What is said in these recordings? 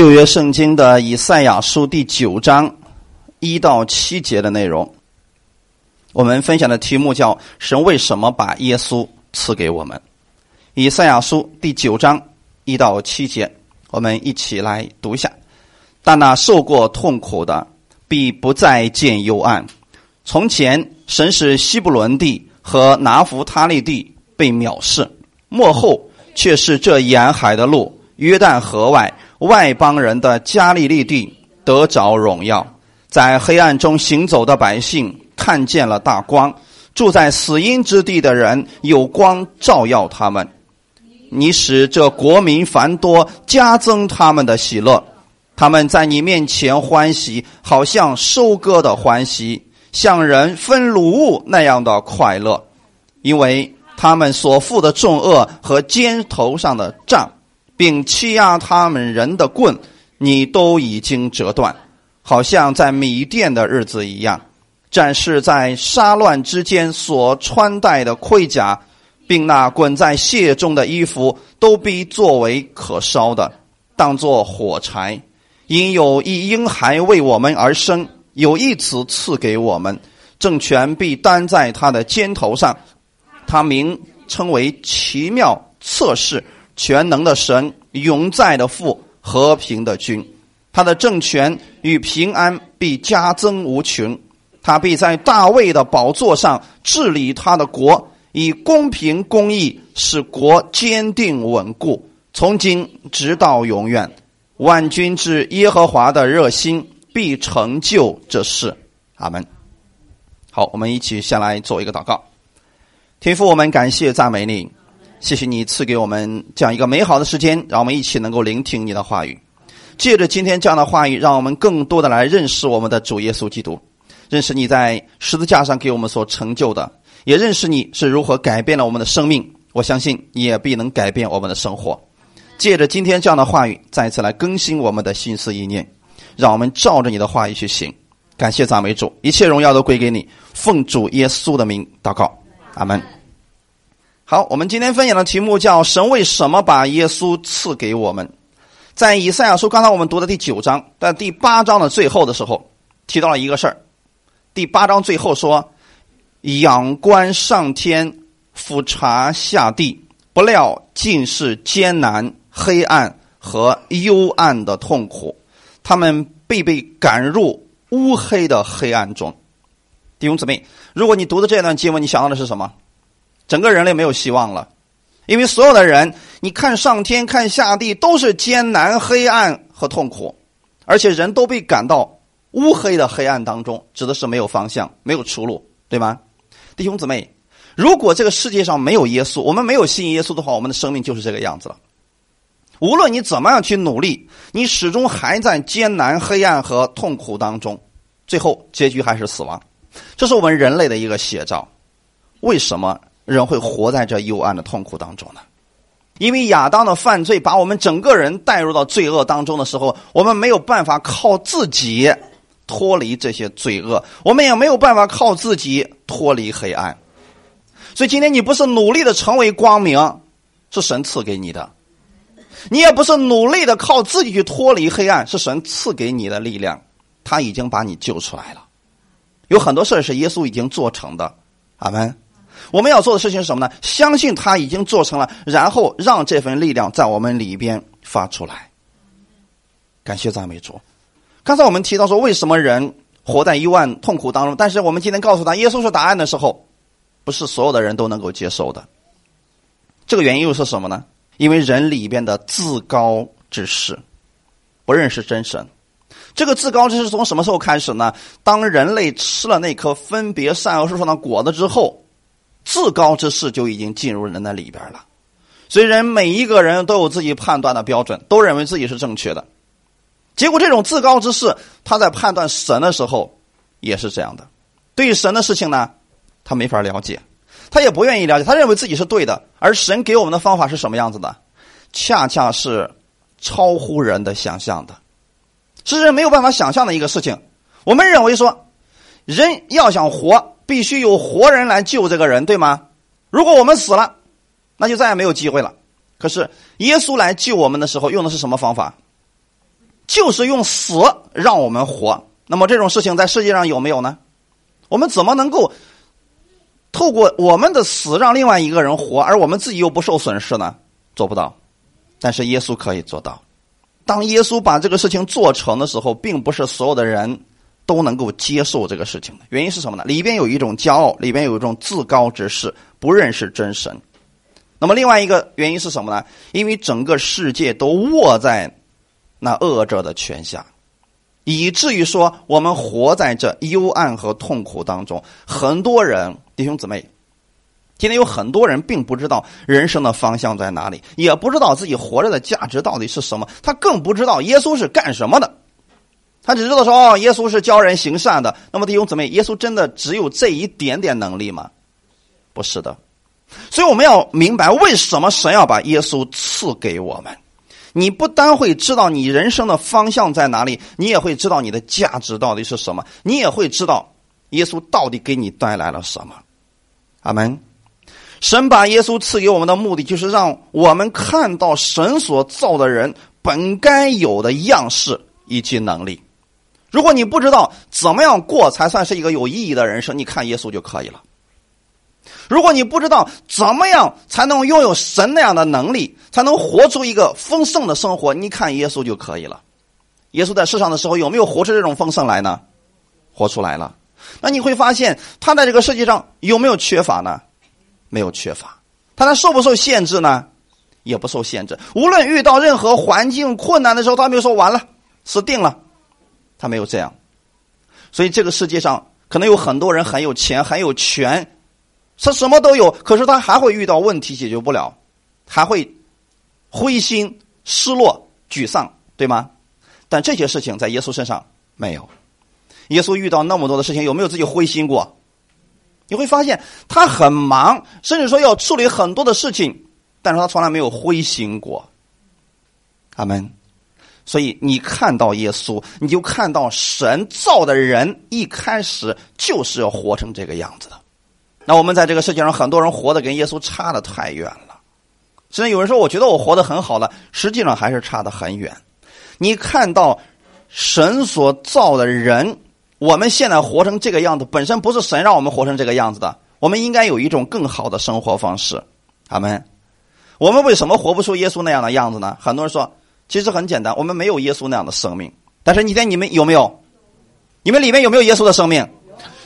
旧约圣经的以赛亚书第九章一到七节的内容，我们分享的题目叫“神为什么把耶稣赐给我们”。以赛亚书第九章一到七节，我们一起来读一下。但那受过痛苦的，必不再见幽暗。从前，神使希伯伦地和拿弗他利地被藐视，幕后却是这沿海的路，约旦河外。外邦人的加利利地得着荣耀，在黑暗中行走的百姓看见了大光；住在死荫之地的人有光照耀他们。你使这国民繁多，加增他们的喜乐。他们在你面前欢喜，好像收割的欢喜，像人分卤物那样的快乐，因为他们所负的重恶和肩头上的杖。并欺压他们人的棍，你都已经折断，好像在米店的日子一样。战士在杀乱之间所穿戴的盔甲，并那滚在血中的衣服，都必作为可烧的，当作火柴。因有一婴孩为我们而生，有一子赐给我们，政权必担在他的肩头上。他名称为奇妙测试。全能的神，永在的父，和平的君，他的政权与平安必加增无穷。他必在大卫的宝座上治理他的国，以公平公义使国坚定稳固，从今直到永远。万军之耶和华的热心必成就这事。阿门。好，我们一起先来做一个祷告。天父，我们感谢赞美你。谢谢你赐给我们这样一个美好的时间，让我们一起能够聆听你的话语。借着今天这样的话语，让我们更多的来认识我们的主耶稣基督，认识你在十字架上给我们所成就的，也认识你是如何改变了我们的生命。我相信你也必能改变我们的生活。借着今天这样的话语，再次来更新我们的心思意念，让我们照着你的话语去行。感谢赞美主，一切荣耀都归给你。奉主耶稣的名祷告，阿门。好，我们今天分享的题目叫“神为什么把耶稣赐给我们”。在以赛亚书，刚才我们读的第九章，在第八章的最后的时候，提到了一个事儿。第八章最后说：“仰观上天，俯察下地，不料尽是艰难、黑暗和幽暗的痛苦。他们被被赶入乌黑的黑暗中。”弟兄姊妹，如果你读的这段经文，你想到的是什么？整个人类没有希望了，因为所有的人，你看上天看下地都是艰难、黑暗和痛苦，而且人都被赶到乌黑的黑暗当中，指的是没有方向、没有出路，对吗？弟兄姊妹，如果这个世界上没有耶稣，我们没有信耶稣的话，我们的生命就是这个样子了。无论你怎么样去努力，你始终还在艰难、黑暗和痛苦当中，最后结局还是死亡。这是我们人类的一个写照。为什么？人会活在这幽暗的痛苦当中呢？因为亚当的犯罪把我们整个人带入到罪恶当中的时候，我们没有办法靠自己脱离这些罪恶，我们也没有办法靠自己脱离黑暗。所以今天你不是努力的成为光明，是神赐给你的；你也不是努力的靠自己去脱离黑暗，是神赐给你的力量。他已经把你救出来了。有很多事是耶稣已经做成的。阿门。我们要做的事情是什么呢？相信他已经做成了，然后让这份力量在我们里边发出来。感谢赞美主。刚才我们提到说，为什么人活在幽暗痛苦当中？但是我们今天告诉他，耶稣是答案的时候，不是所有的人都能够接受的。这个原因又是什么呢？因为人里边的自高之事，不认识真神。这个自高之事从什么时候开始呢？当人类吃了那颗分别善恶树上的果子之后。至高之事就已经进入人的里边了，所以人每一个人都有自己判断的标准，都认为自己是正确的。结果这种至高之事，他在判断神的时候也是这样的。对于神的事情呢，他没法了解，他也不愿意了解，他认为自己是对的。而神给我们的方法是什么样子的？恰恰是超乎人的想象的，是人没有办法想象的一个事情。我们认为说，人要想活。必须有活人来救这个人，对吗？如果我们死了，那就再也没有机会了。可是耶稣来救我们的时候，用的是什么方法？就是用死让我们活。那么这种事情在世界上有没有呢？我们怎么能够透过我们的死让另外一个人活，而我们自己又不受损失呢？做不到。但是耶稣可以做到。当耶稣把这个事情做成的时候，并不是所有的人都能够接受这个事情的。原因是什么呢？里边有一种骄傲，里边有一种自高之势，不认识真神。那么另外一个原因是什么呢？因为整个世界都握在那恶者的权下。以至于说，我们活在这幽暗和痛苦当中。很多人，弟兄姊妹，今天有很多人并不知道人生的方向在哪里，也不知道自己活着的价值到底是什么。他更不知道耶稣是干什么的。他只知道说，哦，耶稣是教人行善的。那么，弟兄姊妹，耶稣真的只有这一点点能力吗？不是的。所以，我们要明白为什么神要把耶稣赐给我们。你不单会知道你人生的方向在哪里，你也会知道你的价值到底是什么，你也会知道耶稣到底给你带来了什么。阿门。神把耶稣赐给我们的目的，就是让我们看到神所造的人本该有的样式以及能力。如果你不知道怎么样过才算是一个有意义的人生，你看耶稣就可以了。如果你不知道怎么样才能拥有神那样的能力，才能活出一个丰盛的生活，你看耶稣就可以了。耶稣在世上的时候有没有活出这种丰盛来呢？活出来了。那你会发现他在这个世界上有没有缺乏呢？没有缺乏。他他受不受限制呢？也不受限制。无论遇到任何环境困难的时候，他没有说完了，死定了。他没有这样。所以这个世界上可能有很多人很有钱，很有权。他什么都有，可是他还会遇到问题解决不了，还会灰心、失落、沮丧，对吗？但这些事情在耶稣身上没有。耶稣遇到那么多的事情，有没有自己灰心过？你会发现他很忙，甚至说要处理很多的事情，但是他从来没有灰心过。阿门。所以你看到耶稣，你就看到神造的人一开始就是要活成这个样子的。那我们在这个世界上，很多人活的跟耶稣差的太远了。甚至有人说：“我觉得我活得很好了。”实际上还是差得很远。你看到神所造的人，我们现在活成这个样子，本身不是神让我们活成这个样子的。我们应该有一种更好的生活方式。阿门。我们为什么活不出耶稣那样的样子呢？很多人说，其实很简单，我们没有耶稣那样的生命。但是你在你们有没有？你们里面有没有耶稣的生命？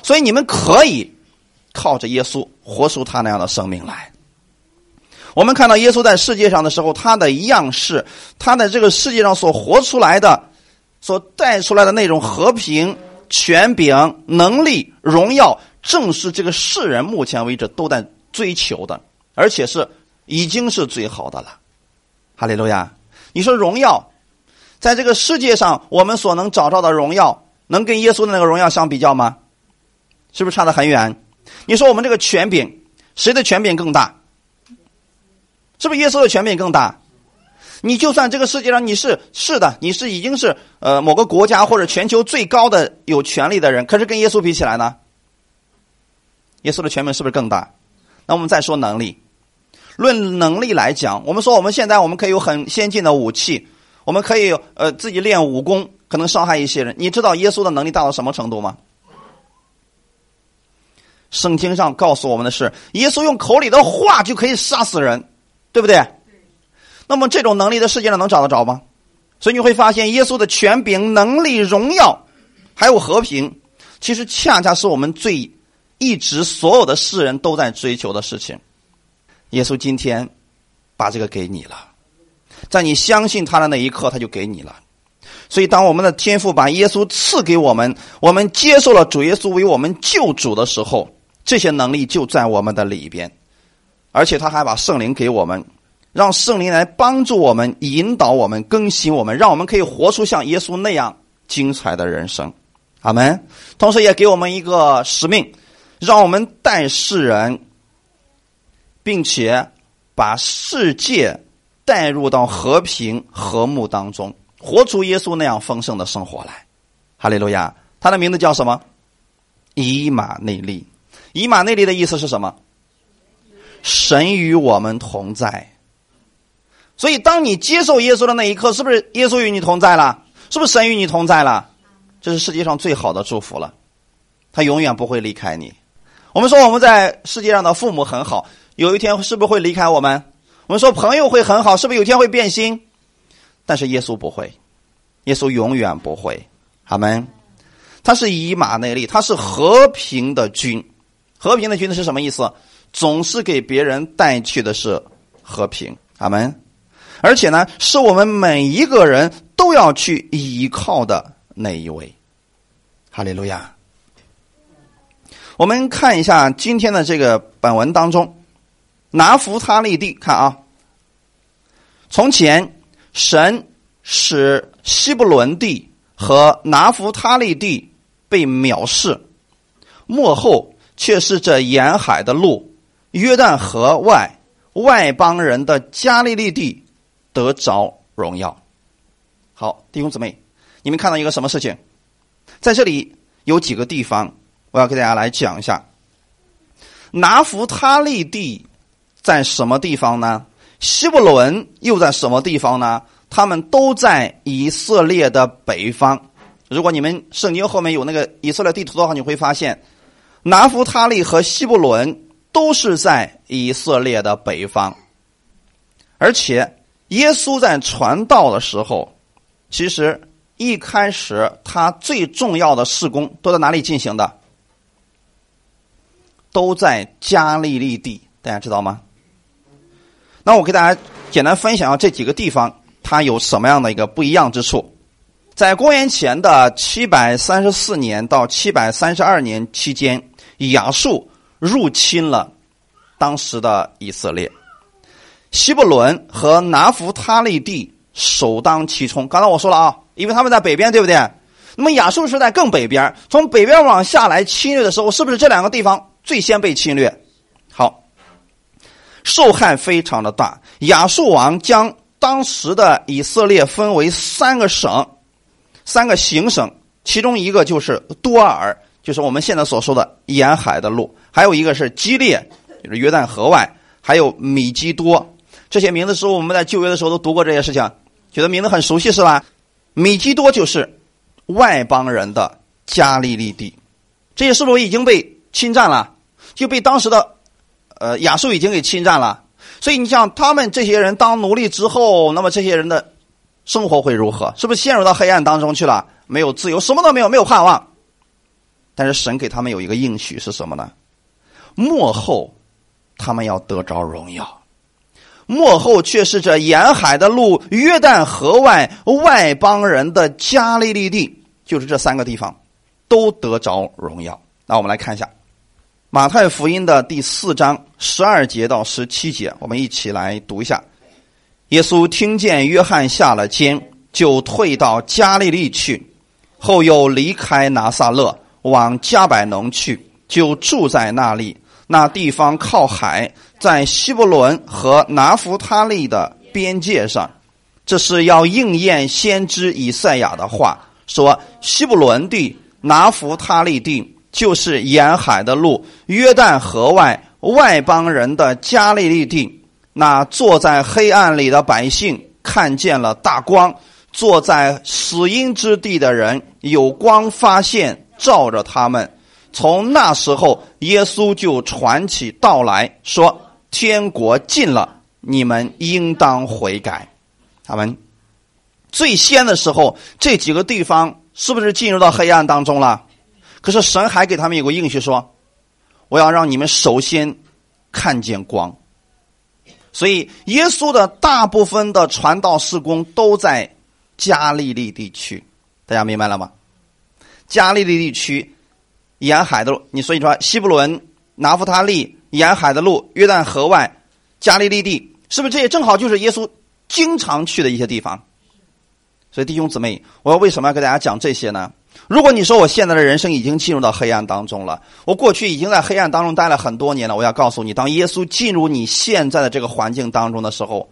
所以你们可以。靠着耶稣活出他那样的生命来。我们看到耶稣在世界上的时候，他的样式，他在这个世界上所活出来的、所带出来的那种和平、权柄、能力、荣耀，正是这个世人目前为止都在追求的，而且是已经是最好的了。哈利路亚！你说荣耀，在这个世界上，我们所能找到的荣耀，能跟耶稣的那个荣耀相比较吗？是不是差得很远？你说我们这个权柄，谁的权柄更大？是不是耶稣的权柄更大？你就算这个世界上你是是的，你是已经是呃某个国家或者全球最高的有权利的人，可是跟耶稣比起来呢？耶稣的权柄是不是更大？那我们再说能力，论能力来讲，我们说我们现在我们可以有很先进的武器，我们可以呃自己练武功，可能伤害一些人。你知道耶稣的能力大到什么程度吗？圣经上告诉我们的是，耶稣用口里的话就可以杀死人，对不对？那么这种能力在世界上能找得着吗？所以你会发现，耶稣的权柄、能力、荣耀，还有和平，其实恰恰是我们最一直所有的世人都在追求的事情。耶稣今天把这个给你了，在你相信他的那一刻，他就给你了。所以，当我们的天父把耶稣赐给我们，我们接受了主耶稣为我们救主的时候。这些能力就在我们的里边，而且他还把圣灵给我们，让圣灵来帮助我们、引导我们、更新我们，让我们可以活出像耶稣那样精彩的人生。阿门。同时也给我们一个使命，让我们带世人，并且把世界带入到和平和睦当中，活出耶稣那样丰盛的生活来。哈利路亚！他的名字叫什么？以马内利。以马内利的意思是什么？神与我们同在。所以，当你接受耶稣的那一刻，是不是耶稣与你同在了？是不是神与你同在了？这是世界上最好的祝福了，他永远不会离开你。我们说我们在世界上的父母很好，有一天是不是会离开我们？我们说朋友会很好，是不是有一天会变心？但是耶稣不会，耶稣永远不会。阿门。他是以马内利，他是和平的君。和平的君是什么意思？总是给别人带去的是和平。阿门。而且呢，是我们每一个人都要去依靠的那一位。哈利路亚。我们看一下今天的这个本文当中，拿弗他利地，看啊。从前，神使希伯伦地和拿弗他利地被藐视，幕后却是这沿海的路，约旦河外外邦人的加利利地。得着荣耀。好，弟兄姊妹，你们看到一个什么事情？在这里有几个地方，我要给大家来讲一下。拿弗他利地在什么地方呢？希伯伦又在什么地方呢？他们都在以色列的北方。如果你们圣经后面有那个以色列地图的话，你会发现，拿弗他利和希伯伦都是在以色列的北方，而且。耶稣在传道的时候，其实一开始他最重要的事工都在哪里进行的？都在加利利地，大家知道吗？那我给大家简单分享下这几个地方，它有什么样的一个不一样之处？在公元前的七百三十四年到七百三十二年期间，亚述入侵了当时的以色列。希伯伦和拿弗他利地首当其冲。刚才我说了啊，因为他们在北边，对不对？那么亚述是在更北边，从北边往下来侵略的时候，是不是这两个地方最先被侵略？受害非常的大。亚述王将当时的以色列分为三个省，三个行省，其中一个就是多尔，就是我们现在所说的沿海的路；还有一个是基列，就是约旦河外；还有米基多。这些名字是我们在旧约的时候都读过这些事情，觉得名字很熟悉是吧？米基多就是外邦人的加利利地，这些是不是已经被侵占了？就被当时的呃亚述已经给侵占了。所以你像他们这些人当奴隶之后，那么这些人的生活会如何？是不是陷入到黑暗当中去了？没有自由，什么都没有，没有盼望。但是神给他们有一个应许是什么呢？幕后他们要得着荣耀。幕后却是这沿海的路，约旦河外外邦人的加利利地，就是这三个地方，都得着荣耀。那我们来看一下马太福音的第四章十二节到十七节，我们一起来读一下。耶稣听见约翰下了监，就退到加利利去，后又离开拿撒勒，往加百农去，就住在那里。那地方靠海。在希伯伦和拿弗他利的边界上，这是要应验先知以赛亚的话，说希伯伦地、拿弗他利地就是沿海的路，约旦河外外邦人的加利利地。那坐在黑暗里的百姓看见了大光，坐在死荫之地的人有光发现，照着他们。从那时候，耶稣就传起道来说。天国近了，你们应当悔改。他们最先的时候，这几个地方是不是进入到黑暗当中了？可是神还给他们有个应许说：“我要让你们首先看见光。”所以，耶稣的大部分的传道事工都在加利利地区。大家明白了吗？加利利地区沿海的路，你所以说西布伦、拿弗他利。沿海的路，约旦河外，加利利地，是不是这也正好就是耶稣经常去的一些地方？所以弟兄姊妹，我为什么要给大家讲这些呢？如果你说我现在的人生已经进入到黑暗当中了，我过去已经在黑暗当中待了很多年了，我要告诉你，当耶稣进入你现在的这个环境当中的时候，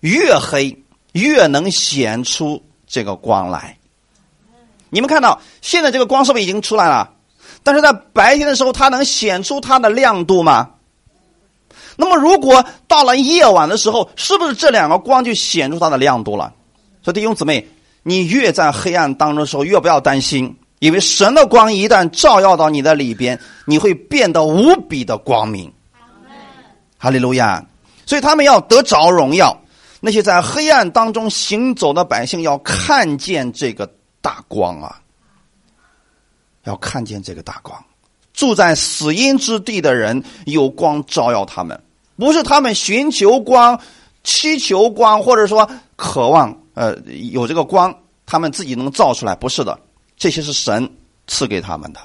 越黑越能显出这个光来。你们看到现在这个光是不是已经出来了？但是在白天的时候，它能显出它的亮度吗？那么，如果到了夜晚的时候，是不是这两个光就显出它的亮度了？所以弟兄姊妹，你越在黑暗当中的时候，越不要担心，因为神的光一旦照耀到你的里边，你会变得无比的光明。哈利路亚！所以他们要得着荣耀。那些在黑暗当中行走的百姓要看见这个大光啊！要看见这个大光。住在死荫之地的人有光照耀他们，不是他们寻求光、祈求光，或者说渴望呃有这个光，他们自己能造出来，不是的，这些是神赐给他们的。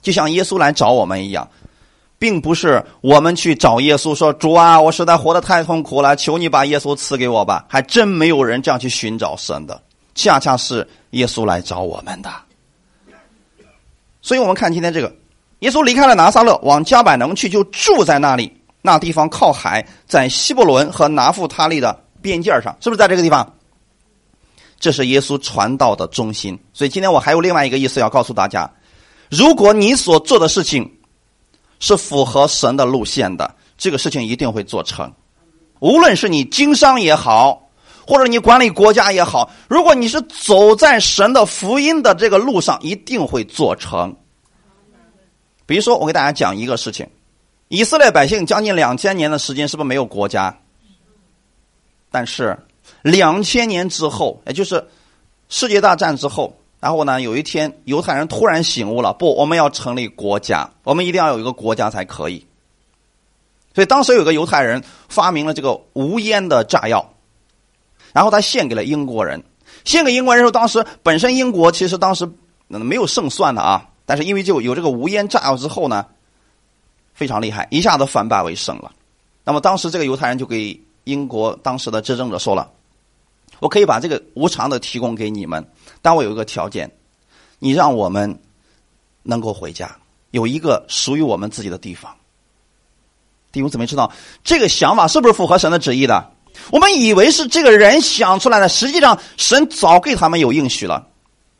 就像耶稣来找我们一样。并不是我们去找耶稣说：“主啊，我实在活得太痛苦了，求你把耶稣赐给我吧。”还真没有人这样去寻找神的，恰恰是耶稣来找我们的。所以我们看今天这个，耶稣离开了拿撒勒，往加百农去，就住在那里。那地方靠海，在希伯伦和拿富他利的边界上，是不是在这个地方？这是耶稣传道的中心。所以今天我还有另外一个意思要告诉大家：如果你所做的事情，是符合神的路线的，这个事情一定会做成。无论是你经商也好，或者你管理国家也好，如果你是走在神的福音的这个路上，一定会做成。比如说，我给大家讲一个事情：以色列百姓将近两千年的时间，是不是没有国家？但是两千年之后，也就是世界大战之后。然后呢？有一天，犹太人突然醒悟了，不，我们要成立国家，我们一定要有一个国家才可以。所以当时有个犹太人发明了这个无烟的炸药，然后他献给了英国人。献给英国人时候，当时本身英国其实当时没有胜算的啊，但是因为就有这个无烟炸药之后呢，非常厉害，一下子反败为胜了。那么当时这个犹太人就给英国当时的执政者说了：“我可以把这个无偿的提供给你们。”但我有一个条件，你让我们能够回家，有一个属于我们自己的地方。弟兄姊妹知道这个想法是不是符合神的旨意的？我们以为是这个人想出来的，实际上神早给他们有应许了。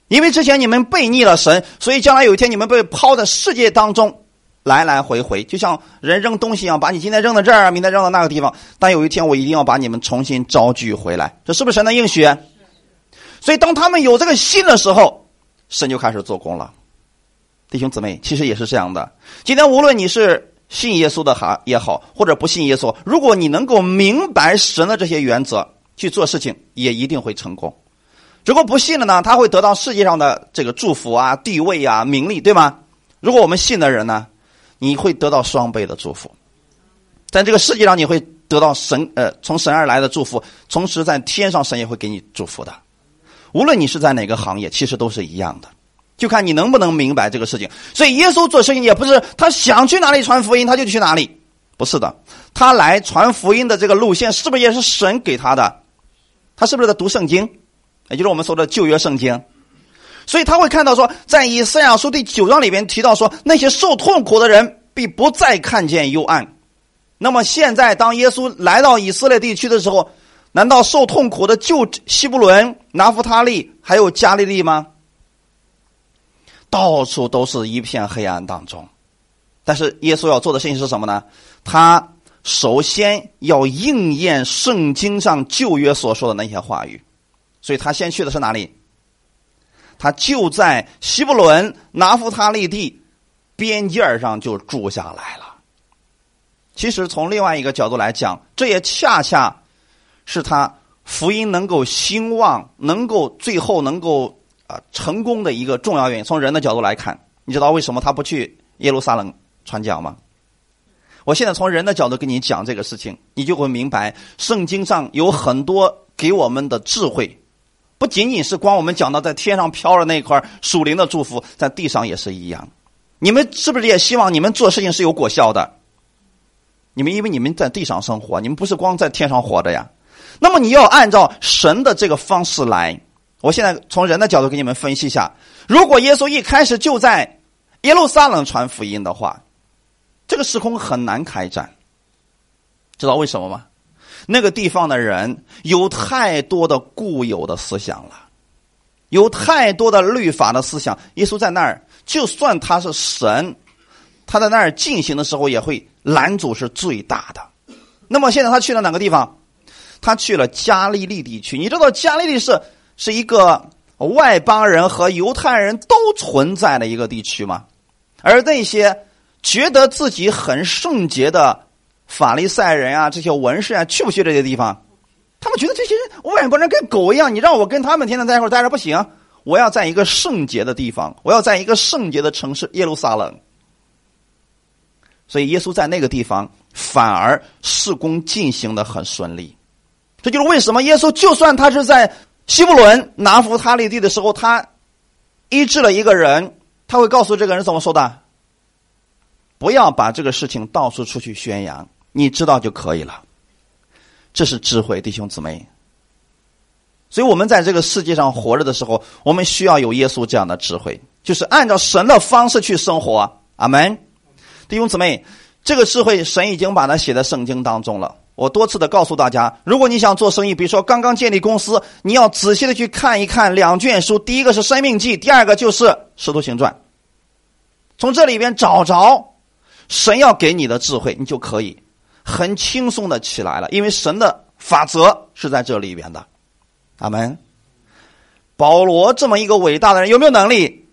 因为之前你们背逆了神，所以将来有一天你们被抛在世界当中，来来回回，就像人扔东西一样，把你今天扔到这儿，明天扔到那个地方。但有一天我一定要把你们重新招聚回来，这是不是神的应许？所以，当他们有这个心的时候，神就开始做工了。弟兄姊妹，其实也是这样的。今天，无论你是信耶稣的哈也好，或者不信耶稣，如果你能够明白神的这些原则去做事情，也一定会成功。如果不信了呢，他会得到世界上的这个祝福啊、地位啊、名利，对吗？如果我们信的人呢，你会得到双倍的祝福，在这个世界上你会得到神呃从神而来的祝福，同时在天上神也会给你祝福的。无论你是在哪个行业，其实都是一样的，就看你能不能明白这个事情。所以耶稣做事情也不是他想去哪里传福音他就去哪里，不是的。他来传福音的这个路线是不是也是神给他的？他是不是在读圣经？也就是我们说的旧约圣经。所以他会看到说，在以赛亚书第九章里边提到说，那些受痛苦的人必不再看见幽暗。那么现在当耶稣来到以色列地区的时候。难道受痛苦的就西伯伦、拿弗他利还有加利利吗？到处都是一片黑暗当中。但是耶稣要做的事情是什么呢？他首先要应验圣经上旧约所说的那些话语，所以他先去的是哪里？他就在希伯伦、拿弗他利地边界上就住下来了。其实从另外一个角度来讲，这也恰恰。是他福音能够兴旺，能够最后能够啊成功的一个重要原因。从人的角度来看，你知道为什么他不去耶路撒冷传讲吗？我现在从人的角度跟你讲这个事情，你就会明白，圣经上有很多给我们的智慧，不仅仅是光我们讲到在天上飘着那块属灵的祝福，在地上也是一样。你们是不是也希望你们做事情是有果效的？你们因为你们在地上生活，你们不是光在天上活着呀。那么你要按照神的这个方式来。我现在从人的角度给你们分析一下：如果耶稣一开始就在耶路撒冷传福音的话，这个时空很难开展。知道为什么吗？那个地方的人有太多的固有的思想了，有太多的律法的思想。耶稣在那儿，就算他是神，他在那儿进行的时候也会拦阻是最大的。那么现在他去了哪个地方？他去了加利利地区，你知道加利利是是一个外邦人和犹太人都存在的一个地区吗。而那些觉得自己很圣洁的法利赛人啊，这些文士啊，去不去这些地方？他们觉得这些人外国人跟狗一样，你让我跟他们天天在一块待着不行。我要在一个圣洁的地方，我要在一个圣洁的城市耶路撒冷。所以耶稣在那个地方反而事工进行的很顺利。这就是为什么耶稣就算他是在希伯伦拿弗他利地的时候，他医治了一个人，他会告诉这个人怎么说的？不要把这个事情到处出去宣扬，你知道就可以了。这是智慧，弟兄姊妹。所以我们在这个世界上活着的时候，我们需要有耶稣这样的智慧，就是按照神的方式去生活。阿门，弟兄姊妹，这个智慧神已经把它写在圣经当中了。我多次的告诉大家，如果你想做生意，比如说刚刚建立公司，你要仔细的去看一看两卷书，第一个是《生命记》，第二个就是《使徒行传》，从这里边找着神要给你的智慧，你就可以。很轻松的起来了，因为神的法则是在这里边的。阿门。保罗这么一个伟大的人，有没有能力？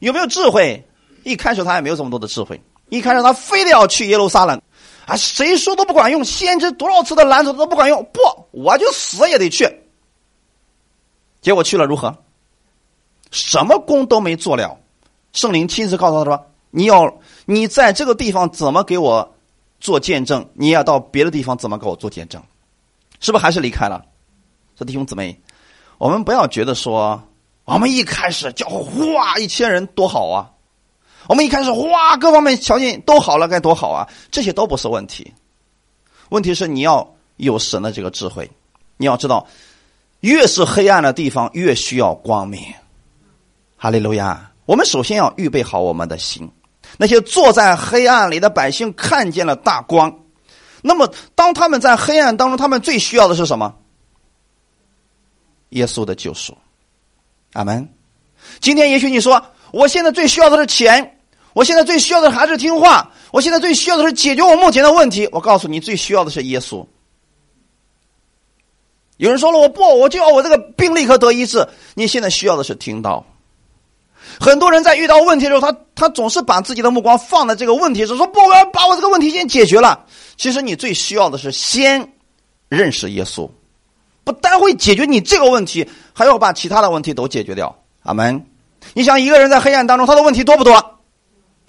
有没有智慧？一开始他也没有这么多的智慧。一开始他非得要去耶路撒冷，啊，谁说都不管用，先知多少次的拦阻都不管用。不，我就死也得去。结果去了如何？什么功都没做了。圣灵亲自告诉他说：“你要你在这个地方怎么给我？”做见证，你要到别的地方怎么给我做见证？是不是还是离开了？说弟兄姊妹，我们不要觉得说，我们一开始叫哇一千人多好啊，我们一开始哇各方面条件都好了该多好啊，这些都不是问题。问题是你要有神的这个智慧，你要知道，越是黑暗的地方越需要光明。哈利路亚！我们首先要预备好我们的心。那些坐在黑暗里的百姓看见了大光，那么当他们在黑暗当中，他们最需要的是什么？耶稣的救赎，阿门。今天也许你说，我现在最需要的是钱，我现在最需要的还是听话，我现在最需要的是解决我目前的问题。我告诉你，最需要的是耶稣。有人说了，我不，我就要我这个病立刻得医治。你现在需要的是听到。很多人在遇到问题的时候，他他总是把自己的目光放在这个问题上，说不，我要把我这个问题先解决了。其实你最需要的是先认识耶稣，不单会解决你这个问题，还要把其他的问题都解决掉。阿门。你想一个人在黑暗当中，他的问题多不多？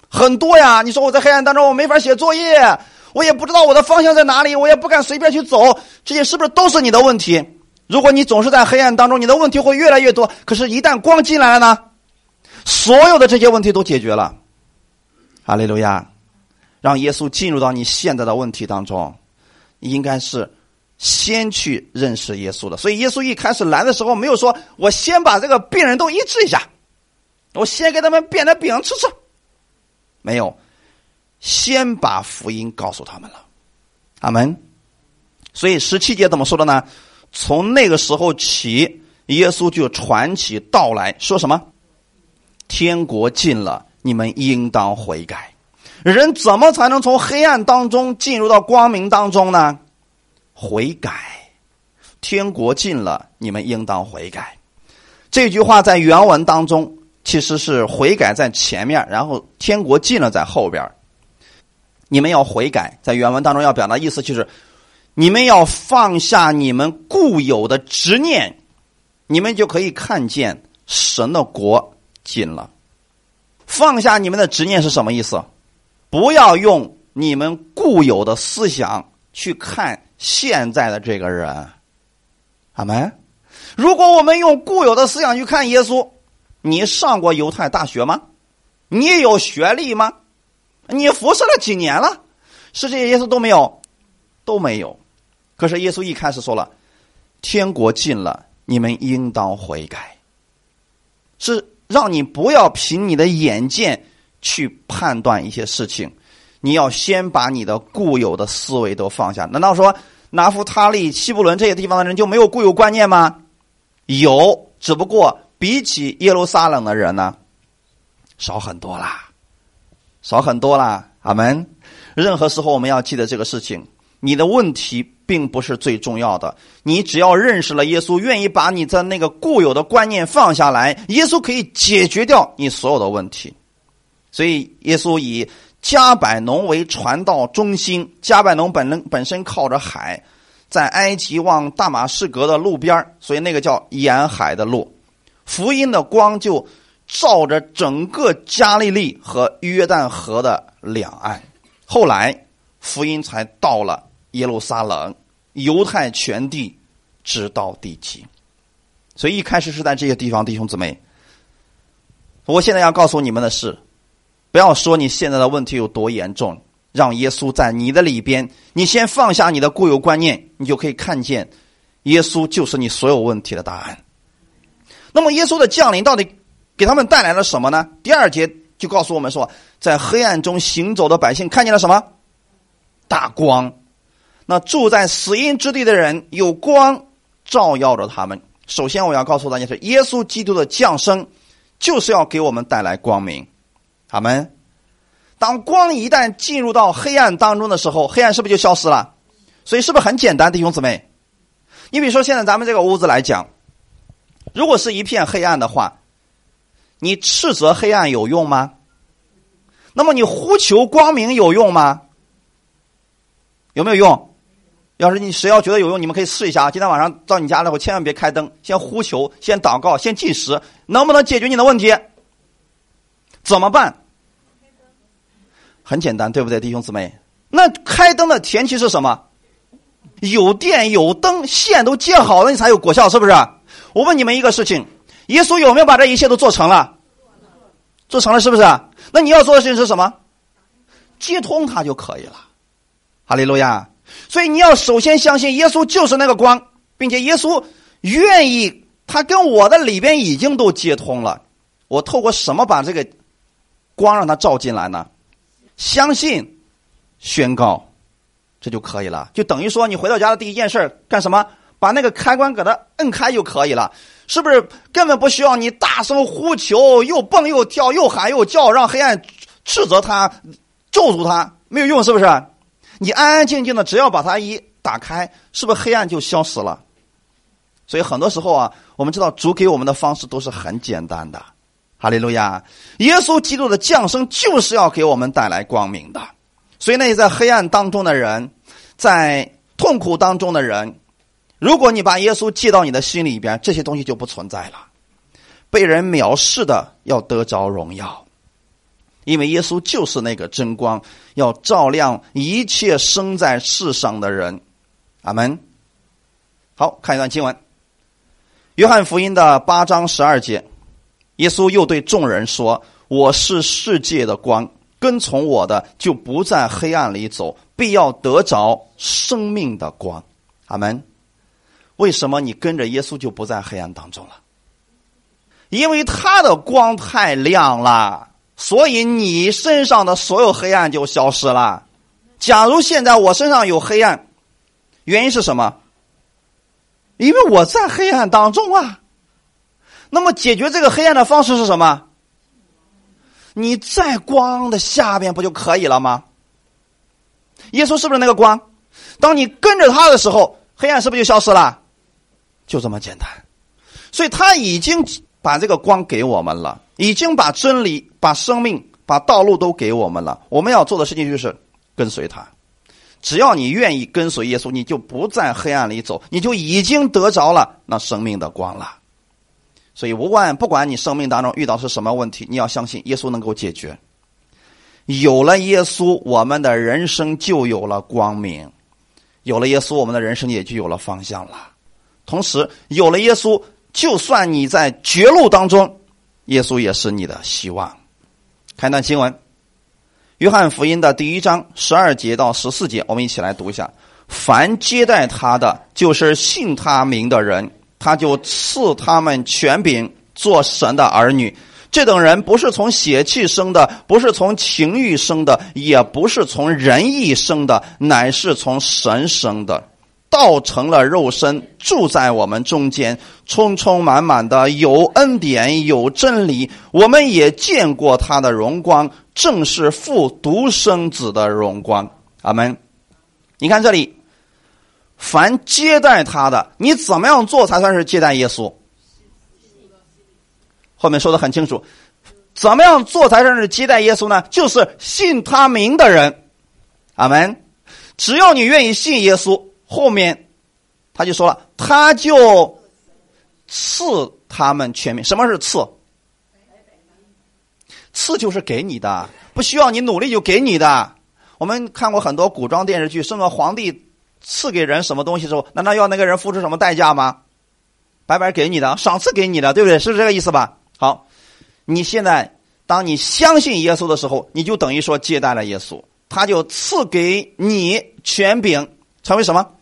很多呀。你说我在黑暗当中，我没法写作业，我也不知道我的方向在哪里，我也不敢随便去走，这些是不是都是你的问题？如果你总是在黑暗当中，你的问题会越来越多。可是，一旦光进来了呢？所有的这些问题都解决了，哈利路亚！让耶稣进入到你现在的问题当中，应该是先去认识耶稣的。所以耶稣一开始来的时候，没有说我先把这个病人都医治一下，我先给他们变点饼吃吃，没有，先把福音告诉他们了。阿门。所以十七节怎么说的呢？从那个时候起，耶稣就传起道来说什么？天国近了，你们应当悔改。人怎么才能从黑暗当中进入到光明当中呢？悔改。天国近了，你们应当悔改。这句话在原文当中其实是悔改在前面，然后天国近了在后边。你们要悔改，在原文当中要表达意思就是，你们要放下你们固有的执念，你们就可以看见神的国。紧了，放下你们的执念是什么意思？不要用你们固有的思想去看现在的这个人，阿门。如果我们用固有的思想去看耶稣，你上过犹太大学吗？你有学历吗？你服侍了几年了？是这些耶稣都没有，都没有。可是耶稣一开始说了：“天国近了，你们应当悔改。”是。让你不要凭你的眼见去判断一些事情，你要先把你的固有的思维都放下。难道说拿夫他利、西伯伦这些地方的人就没有固有观念吗？有，只不过比起耶路撒冷的人呢，少很多啦，少很多啦。阿门。任何时候我们要记得这个事情，你的问题并不是最重要的。你只要认识了耶稣，愿意把你的那个固有的观念放下来，耶稣可以解决掉你所有的问题。所以，耶稣以加百农为传道中心，加百农本人本身靠着海，在埃及往大马士革的路边所以那个叫沿海的路。福音的光就照着整个加利利和约旦河的两岸。后来，福音才到了耶路撒冷、犹太全地，直到地极。所以一开始是在这些地方，弟兄姊妹。我现在要告诉你们的是，不要说你现在的问题有多严重，让耶稣在你的里边，你先放下你的固有观念，你就可以看见，耶稣就是你所有问题的答案。那么，耶稣的降临到底给他们带来了什么呢？第二节就告诉我们说，在黑暗中行走的百姓看见了什么？大光。那住在死荫之地的人有光照耀着他们。首先，我要告诉大家是，耶稣基督的降生就是要给我们带来光明。阿门。当光一旦进入到黑暗当中的时候，黑暗是不是就消失了？所以，是不是很简单，弟兄姊妹？你比如说，现在咱们这个屋子来讲。如果是一片黑暗的话，你斥责黑暗有用吗？那么你呼求光明有用吗？有没有用？要是你谁要觉得有用，你们可以试一下啊。今天晚上到你家了后，千万别开灯，先呼求，先祷告，先计时，能不能解决你的问题？怎么办？很简单，对不对，弟兄姊妹？那开灯的前提是什么？有电有灯，线都接好了，你才有果效，是不是？我问你们一个事情：耶稣有没有把这一切都做成了？做成了，是不是？那你要做的事情是什么？接通它就可以了。哈利路亚！所以你要首先相信耶稣就是那个光，并且耶稣愿意，他跟我的里边已经都接通了。我透过什么把这个光让它照进来呢？相信、宣告，这就可以了。就等于说，你回到家的第一件事干什么？把那个开关给它摁开就可以了，是不是？根本不需要你大声呼求，又蹦又跳，又喊又叫，让黑暗斥责他、咒诅他，没有用，是不是？你安安静静的，只要把它一打开，是不是黑暗就消失了？所以很多时候啊，我们知道主给我们的方式都是很简单的。哈利路亚！耶稣基督的降生就是要给我们带来光明的。所以那些在黑暗当中的人，在痛苦当中的人。如果你把耶稣记到你的心里边，这些东西就不存在了。被人藐视的要得着荣耀，因为耶稣就是那个真光，要照亮一切生在世上的人。阿门。好看一段经文，《约翰福音》的八章十二节，耶稣又对众人说：“我是世界的光，跟从我的就不在黑暗里走，必要得着生命的光。”阿门。为什么你跟着耶稣就不在黑暗当中了？因为他的光太亮了，所以你身上的所有黑暗就消失了。假如现在我身上有黑暗，原因是什么？因为我在黑暗当中啊。那么解决这个黑暗的方式是什么？你在光的下边不就可以了吗？耶稣是不是那个光？当你跟着他的时候，黑暗是不是就消失了？就这么简单，所以他已经把这个光给我们了，已经把真理、把生命、把道路都给我们了。我们要做的事情就是跟随他。只要你愿意跟随耶稣，你就不在黑暗里走，你就已经得着了那生命的光了。所以，无管不管你生命当中遇到是什么问题，你要相信耶稣能够解决。有了耶稣，我们的人生就有了光明；有了耶稣，我们的人生也就有了方向了。同时，有了耶稣，就算你在绝路当中，耶稣也是你的希望。看段经文，《约翰福音》的第一章十二节到十四节，我们一起来读一下：凡接待他的，就是信他名的人，他就赐他们权柄，做神的儿女。这等人不是从血气生的，不是从情欲生的，也不是从人意生的，乃是从神生的。道成了肉身，住在我们中间，充充满满的有恩典有真理。我们也见过他的荣光，正是父独生子的荣光。阿门。你看这里，凡接待他的，你怎么样做才算是接待耶稣？后面说的很清楚，怎么样做才算是接待耶稣呢？就是信他名的人，阿门。只要你愿意信耶稣，后面他就说了，他就赐他们全名。什么是赐？赐就是给你的，不需要你努力就给你的。我们看过很多古装电视剧，什么皇帝赐给人什么东西之后，难道要那个人付出什么代价吗？白白给你的，赏赐给你的，对不对？是这个意思吧？好，你现在当你相信耶稣的时候，你就等于说接待了耶稣，他就赐给你权柄，成为什么？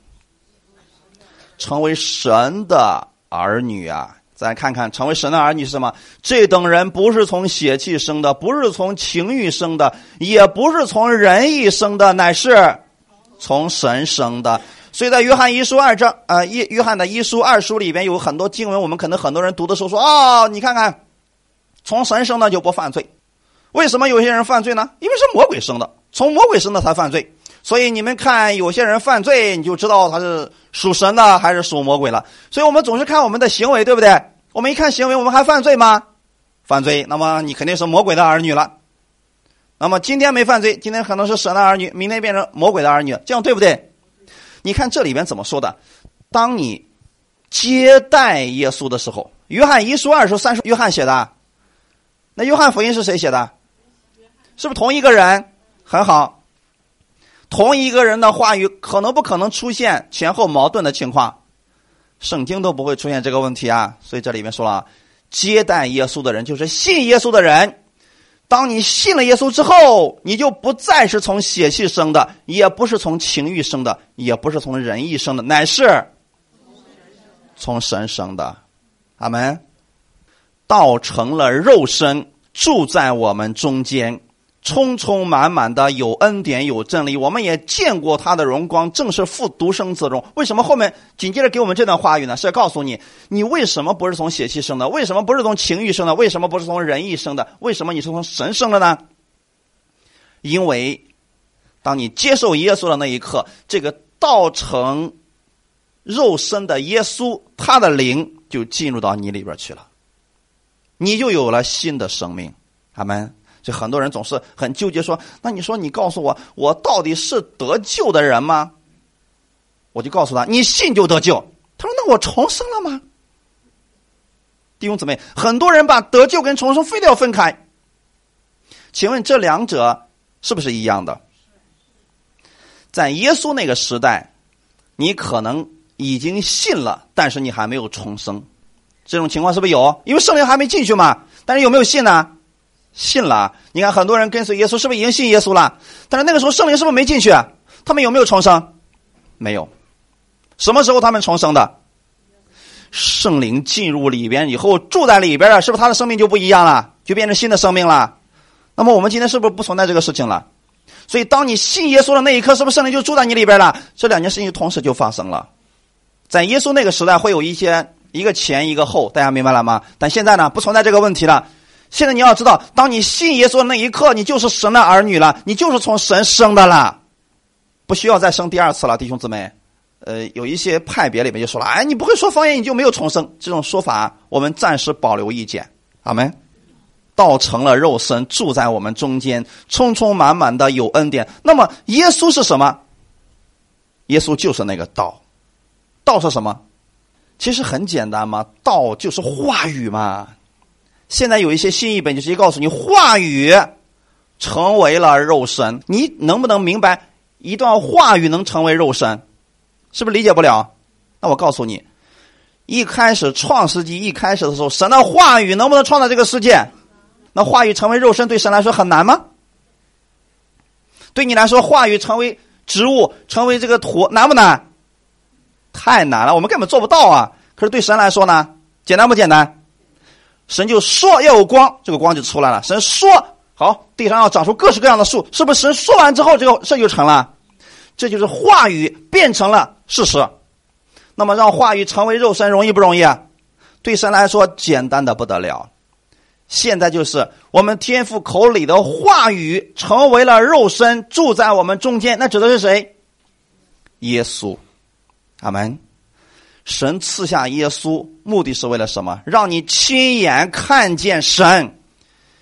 成为神的儿女啊！再看看，成为神的儿女是什么？这等人不是从血气生的，不是从情欲生的，也不是从人意生的，乃是从神生的。所以在约翰一书二章，呃，一约翰的一书二书里边有很多经文，我们可能很多人读的时候说：“哦，你看看。”从神生的就不犯罪，为什么有些人犯罪呢？因为是魔鬼生的，从魔鬼生的才犯罪。所以你们看有些人犯罪，你就知道他是属神的还是属魔鬼了。所以我们总是看我们的行为，对不对？我们一看行为，我们还犯罪吗？犯罪，那么你肯定是魔鬼的儿女了。那么今天没犯罪，今天可能是神的儿女，明天变成魔鬼的儿女，这样对不对？你看这里边怎么说的？当你接待耶稣的时候，约翰一书二书三书，约翰写的。那约翰福音是谁写的？是不是同一个人？很好，同一个人的话语可能不可能出现前后矛盾的情况？圣经都不会出现这个问题啊！所以这里面说了，接待耶稣的人就是信耶稣的人。当你信了耶稣之后，你就不再是从血气生的，也不是从情欲生的，也不是从人意生的，乃是从神生的。阿门。道成了肉身，住在我们中间，充充满满的有恩典有真理。我们也见过他的荣光，正是父独生子荣。为什么后面紧接着给我们这段话语呢？是要告诉你，你为什么不是从血气生的？为什么不是从情欲生的？为什么不是从人意生的？为什么你是从神生的呢？因为当你接受耶稣的那一刻，这个道成肉身的耶稣，他的灵就进入到你里边去了。你就有了新的生命，阿门。就很多人总是很纠结，说：“那你说，你告诉我，我到底是得救的人吗？”我就告诉他：“你信就得救。”他说：“那我重生了吗？”弟兄姊妹，很多人把得救跟重生非得要分开。请问这两者是不是一样的？在耶稣那个时代，你可能已经信了，但是你还没有重生。这种情况是不是有？因为圣灵还没进去嘛。但是有没有信呢？信了。你看很多人跟随耶稣，是不是已经信耶稣了？但是那个时候圣灵是不是没进去？他们有没有重生？没有。什么时候他们重生的？圣灵进入里边以后，住在里边了，是不是他的生命就不一样了？就变成新的生命了？那么我们今天是不是不存在这个事情了？所以当你信耶稣的那一刻，是不是圣灵就住在你里边了？这两件事情同时就发生了。在耶稣那个时代，会有一些。一个前一个后，大家明白了吗？但现在呢，不存在这个问题了。现在你要知道，当你信耶稣那一刻，你就是神的儿女了，你就是从神生的了，不需要再生第二次了，弟兄姊妹。呃，有一些派别里面就说了，哎，你不会说方言，你就没有重生。这种说法，我们暂时保留意见。阿门。道成了肉身，住在我们中间，充充满满的有恩典。那么，耶稣是什么？耶稣就是那个道。道是什么？其实很简单嘛，道就是话语嘛。现在有一些新译本就直接告诉你，话语成为了肉身。你能不能明白一段话语能成为肉身？是不是理解不了？那我告诉你，一开始创世纪一开始的时候，神的话语能不能创造这个世界？那话语成为肉身对神来说很难吗？对你来说，话语成为植物，成为这个土难不难？太难了，我们根本做不到啊！可是对神来说呢，简单不简单？神就说要有光，这个光就出来了。神说好，地上要长出各式各样的树，是不是？神说完之后，这个事就成了。这就是话语变成了事实。那么让话语成为肉身容易不容易啊？对神来说简单的不得了。现在就是我们天父口里的话语成为了肉身，住在我们中间。那指的是谁？耶稣。阿门。神赐下耶稣，目的是为了什么？让你亲眼看见神。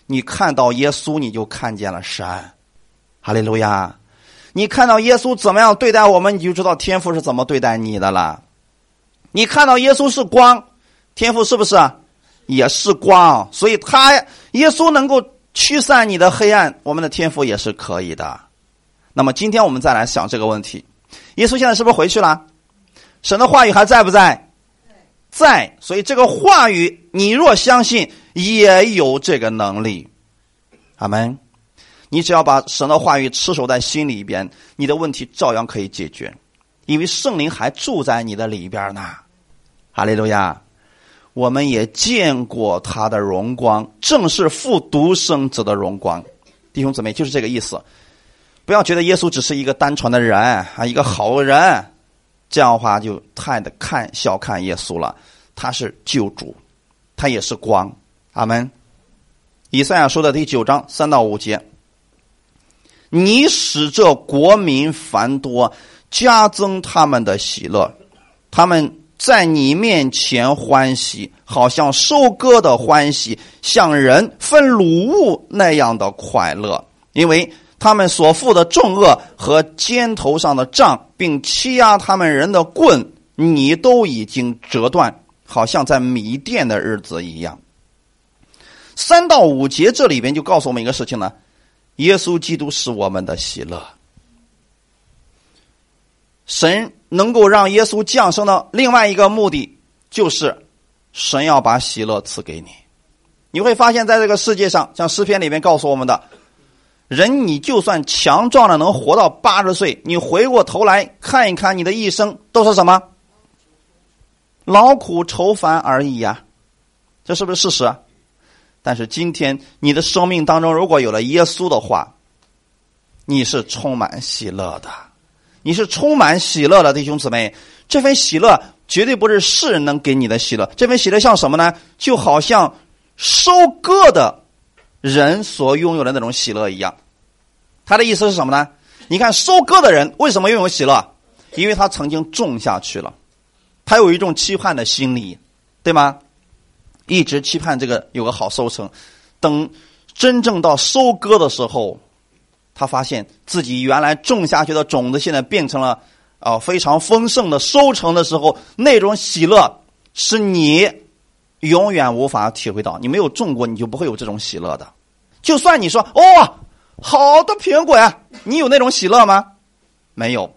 你看到耶稣，你就看见了神。哈利路亚！你看到耶稣怎么样对待我们，你就知道天父是怎么对待你的了。你看到耶稣是光，天父是不是也是光？所以他耶稣能够驱散你的黑暗，我们的天父也是可以的。那么今天我们再来想这个问题：耶稣现在是不是回去了？神的话语还在不在？在。所以这个话语，你若相信，也有这个能力。阿门。你只要把神的话语持守在心里边，你的问题照样可以解决，因为圣灵还住在你的里边呢。哈利路亚！我们也见过他的荣光，正是复独生子的荣光。弟兄姊妹，就是这个意思。不要觉得耶稣只是一个单纯的人啊，一个好人，这样的话就太的看小看耶稣了。他是救主，他也是光。阿门。以赛亚说的第九章三到五节。你使这国民繁多，加增他们的喜乐，他们在你面前欢喜，好像收割的欢喜，像人分卤物那样的快乐，因为他们所负的重恶和肩头上的杖，并欺压他们人的棍，你都已经折断，好像在迷店的日子一样。三到五节这里边就告诉我们一个事情呢。耶稣基督是我们的喜乐。神能够让耶稣降生的另外一个目的，就是神要把喜乐赐给你。你会发现在这个世界上，像诗篇里面告诉我们的，人你就算强壮的能活到八十岁，你回过头来看一看你的一生都是什么？劳苦愁烦而已呀，这是不是事实？但是今天你的生命当中，如果有了耶稣的话，你是充满喜乐的，你是充满喜乐的弟兄姊妹。这份喜乐绝对不是世人能给你的喜乐，这份喜乐像什么呢？就好像收割的人所拥有的那种喜乐一样。他的意思是什么呢？你看，收割的人为什么拥有喜乐？因为他曾经种下去了，他有一种期盼的心理，对吗？一直期盼这个有个好收成，等真正到收割的时候，他发现自己原来种下去的种子现在变成了啊非常丰盛的收成的时候，那种喜乐是你永远无法体会到。你没有种过，你就不会有这种喜乐的。就算你说哦，好的苹果呀，你有那种喜乐吗？没有，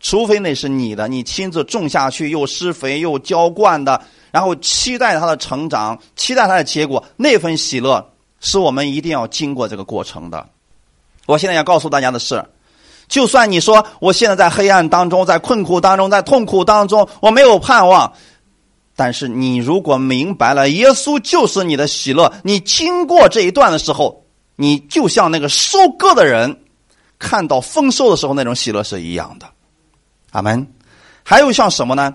除非那是你的，你亲自种下去，又施肥又浇灌的。然后期待它的成长，期待它的结果，那份喜乐是我们一定要经过这个过程的。我现在要告诉大家的是，就算你说我现在在黑暗当中，在困苦当中，在痛苦当中，我没有盼望，但是你如果明白了耶稣就是你的喜乐，你经过这一段的时候，你就像那个收割的人看到丰收的时候那种喜乐是一样的。阿门。还有像什么呢？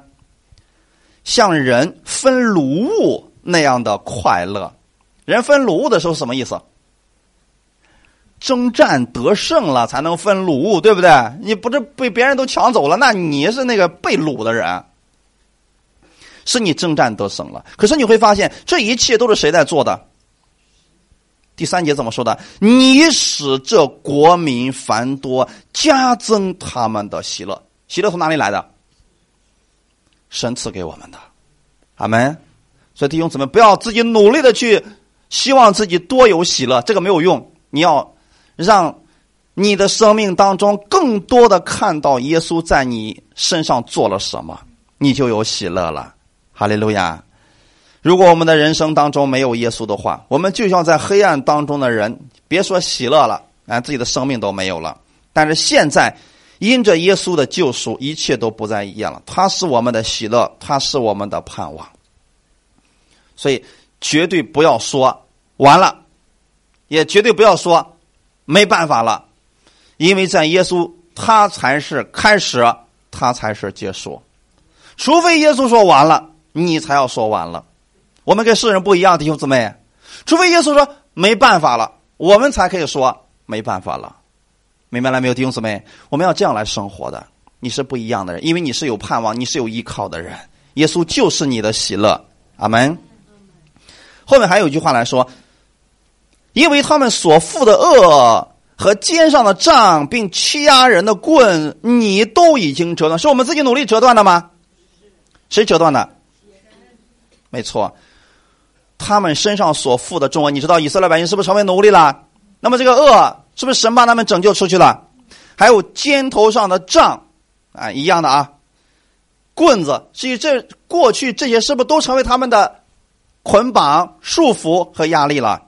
像人分卤物那样的快乐，人分卤物的时候什么意思？征战得胜了才能分卤物，对不对？你不是被别人都抢走了，那你是那个被掳的人，是你征战得胜了。可是你会发现，这一切都是谁在做的？第三节怎么说的？你使这国民繁多，加增他们的喜乐。喜乐从哪里来的？神赐给我们的，阿门。所以弟兄姊妹，不要自己努力的去希望自己多有喜乐，这个没有用。你要让你的生命当中更多的看到耶稣在你身上做了什么，你就有喜乐了。哈利路亚！如果我们的人生当中没有耶稣的话，我们就像在黑暗当中的人，别说喜乐了，连自己的生命都没有了。但是现在。因着耶稣的救赎，一切都不再一样了。他是我们的喜乐，他是我们的盼望。所以，绝对不要说完了，也绝对不要说没办法了，因为在耶稣，他才是开始，他才是结束。除非耶稣说完了，你才要说完了。我们跟世人不一样，弟兄姊妹。除非耶稣说没办法了，我们才可以说没办法了。明白了没有，弟兄姊妹？我们要这样来生活的。你是不一样的人，因为你是有盼望，你是有依靠的人。耶稣就是你的喜乐，阿门。后面还有一句话来说，因为他们所负的恶和肩上的杖，并欺压人的棍，你都已经折断，是我们自己努力折断的吗？谁折断的？没错，他们身上所负的重恶，你知道以色列百姓是不是成为奴隶了？那么这个恶是不是神把他们拯救出去了？还有肩头上的杖，啊，一样的啊，棍子，至于这过去这些是不是都成为他们的捆绑、束缚和压力了？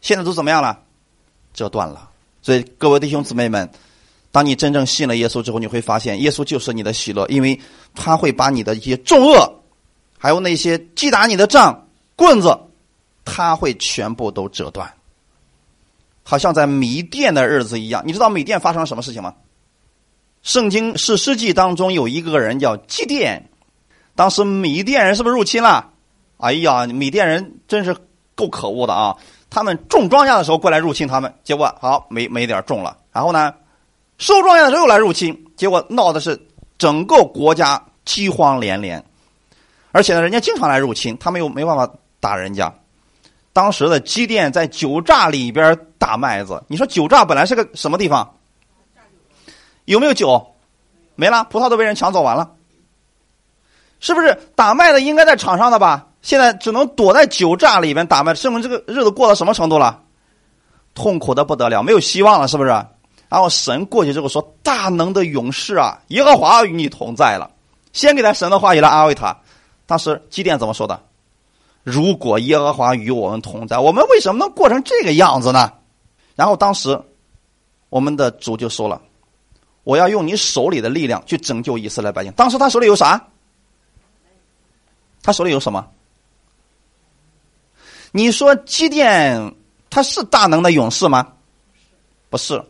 现在都怎么样了？折断了。所以各位弟兄姊妹们，当你真正信了耶稣之后，你会发现耶稣就是你的喜乐，因为他会把你的一些重恶，还有那些击打你的杖、棍子，他会全部都折断。好像在米甸的日子一样，你知道米甸发生了什么事情吗？圣经史诗记当中有一个人叫祭奠，当时米甸人是不是入侵了？哎呀，米甸人真是够可恶的啊！他们种庄稼的时候过来入侵他们，结果好没没点种了。然后呢，收庄稼的时候又来入侵，结果闹的是整个国家饥荒连连。而且呢，人家经常来入侵，他们又没办法打人家。当时的基甸在酒榨里边打麦子，你说酒榨本来是个什么地方？有没有酒？没了，葡萄都被人抢走完了。是不是打麦的应该在场上的吧？现在只能躲在酒榨里边打麦，说明这个日子过到什么程度了？痛苦的不得了，没有希望了，是不是？然后神过去之后说：“大能的勇士啊，耶和华与你同在了。”先给他神的话语来安慰他。当时基甸怎么说的？如果耶和华与我们同在，我们为什么能过成这个样子呢？然后当时，我们的主就说了：“我要用你手里的力量去拯救以色列百姓。”当时他手里有啥？他手里有什么？你说基甸他是大能的勇士吗？不是，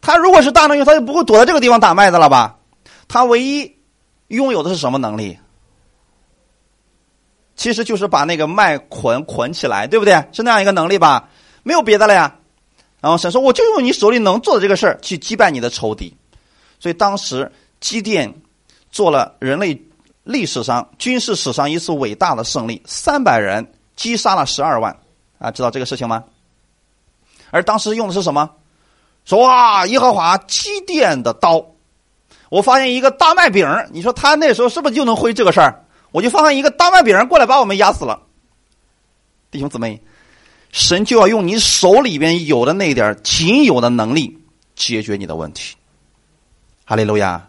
他如果是大能勇，他就不会躲在这个地方打麦子了吧？他唯一拥有的是什么能力？其实就是把那个麦捆捆起来，对不对？是那样一个能力吧？没有别的了呀。然后神说：“我就用你手里能做的这个事儿去击败你的仇敌。”所以当时基甸做了人类历史上军事史上一次伟大的胜利，三百人击杀了十二万啊！知道这个事情吗？而当时用的是什么？说哇，耶和华基甸的刀。我发现一个大麦饼，你说他那时候是不是就能会这个事儿？我就发现一个大麦饼人过来把我们压死了，弟兄姊妹，神就要用你手里边有的那点仅有的能力解决你的问题。哈利路亚，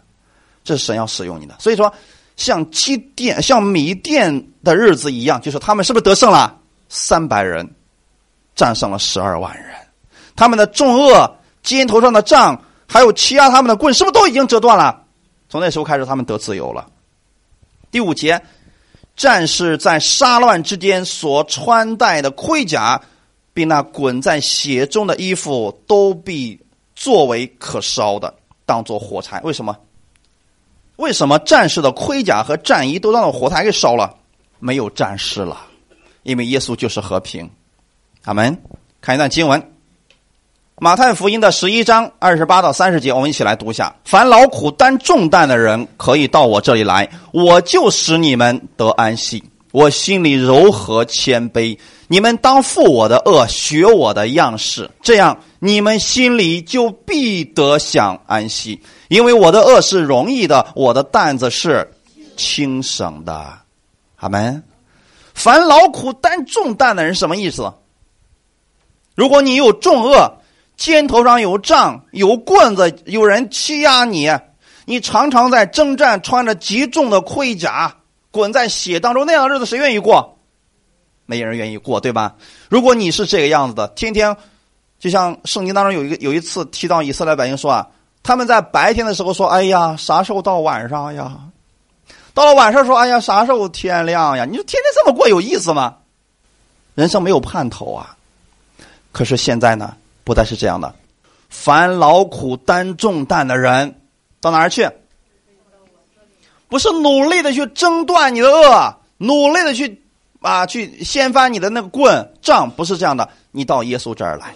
这是神要使用你的。所以说，像基甸、像米甸的日子一样，就是他们是不是得胜了？三百人战胜了十二万人，他们的重恶、肩头上的杖，还有欺压他们的棍，是不是都已经折断了？从那时候开始，他们得自由了。第五节，战士在杀乱之间所穿戴的盔甲，并那滚在血中的衣服，都必作为可烧的，当做火柴。为什么？为什么战士的盔甲和战衣都当做火柴给烧了？没有战士了，因为耶稣就是和平。阿门。看一段经文。马太福音的十一章二十八到三十节，我们一起来读一下：凡劳苦担重担的人，可以到我这里来，我就使你们得安息。我心里柔和谦卑，你们当负我的恶，学我的样式，这样你们心里就必得享安息。因为我的恶是容易的，我的担子是轻省的。阿门。凡劳苦担重担的人，什么意思？如果你有重恶，肩头上有杖，有棍子，有人欺压你，你常常在征战，穿着极重的盔甲，滚在血当中，那样的日子谁愿意过？没人愿意过，对吧？如果你是这个样子的，天天就像圣经当中有一个有一次提到以色列百姓说啊，他们在白天的时候说：“哎呀，啥时候到晚上呀？”到了晚上说：“哎呀，啥时候天亮呀？”你说天天这么过有意思吗？人生没有盼头啊！可是现在呢？不再是这样的，凡劳苦担重担的人，到哪儿去？不是努力的去挣断你的恶，努力的去啊去掀翻你的那个棍杖，不是这样的。你到耶稣这儿来，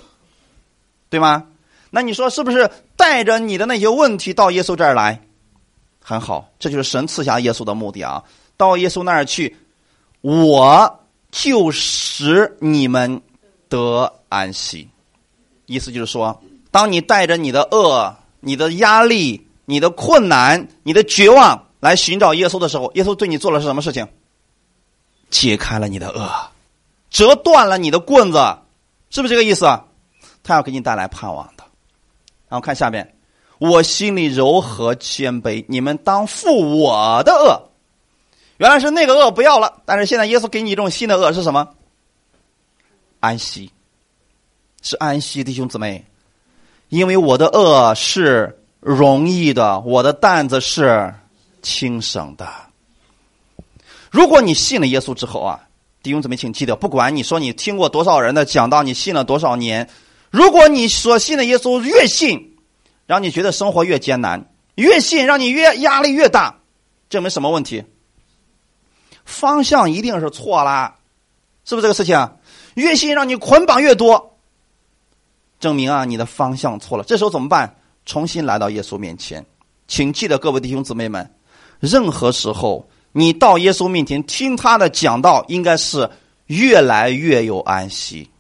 对吗？那你说是不是带着你的那些问题到耶稣这儿来？很好，这就是神赐下耶稣的目的啊！到耶稣那儿去，我就使你们得安息。意思就是说，当你带着你的恶、你的压力、你的困难、你的绝望来寻找耶稣的时候，耶稣对你做了是什么事情？解开了你的恶，折断了你的棍子，是不是这个意思？他要给你带来盼望的。然后看下面。我心里柔和谦卑，你们当负我的恶。原来是那个恶不要了，但是现在耶稣给你一种新的恶是什么？安息，是安息，弟兄姊妹，因为我的恶是容易的，我的担子是轻省的。如果你信了耶稣之后啊，弟兄姊妹，请记得，不管你说你听过多少人的讲道，你信了多少年，如果你所信的耶稣越信。让你觉得生活越艰难，越信让你越压力越大，证明什么问题？方向一定是错啦，是不是这个事情？越信让你捆绑越多，证明啊你的方向错了。这时候怎么办？重新来到耶稣面前，请记得各位弟兄姊妹们，任何时候你到耶稣面前听他的讲道，应该是越来越有安息，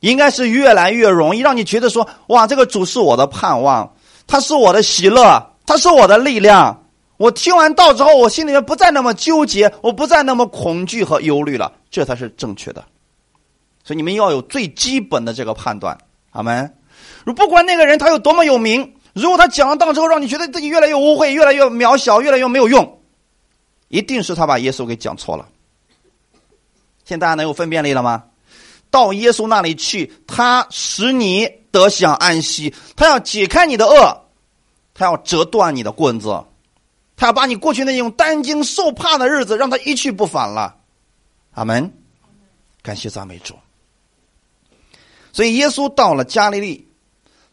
应该是越来越容易，让你觉得说哇，这个主是我的盼望。他是我的喜乐，他是我的力量。我听完道之后，我心里面不再那么纠结，我不再那么恐惧和忧虑了，这才是正确的。所以你们要有最基本的这个判断，阿门。如不管那个人他有多么有名，如果他讲了道之后让你觉得自己越来越污秽、越来越渺小、越来越没有用，一定是他把耶稣给讲错了。现在大家能有分辨力了吗？到耶稣那里去，他使你。得享安息，他要解开你的恶，他要折断你的棍子，他要把你过去那种担惊受怕的日子让他一去不返了。阿门，感谢赞美主。所以耶稣到了加利利，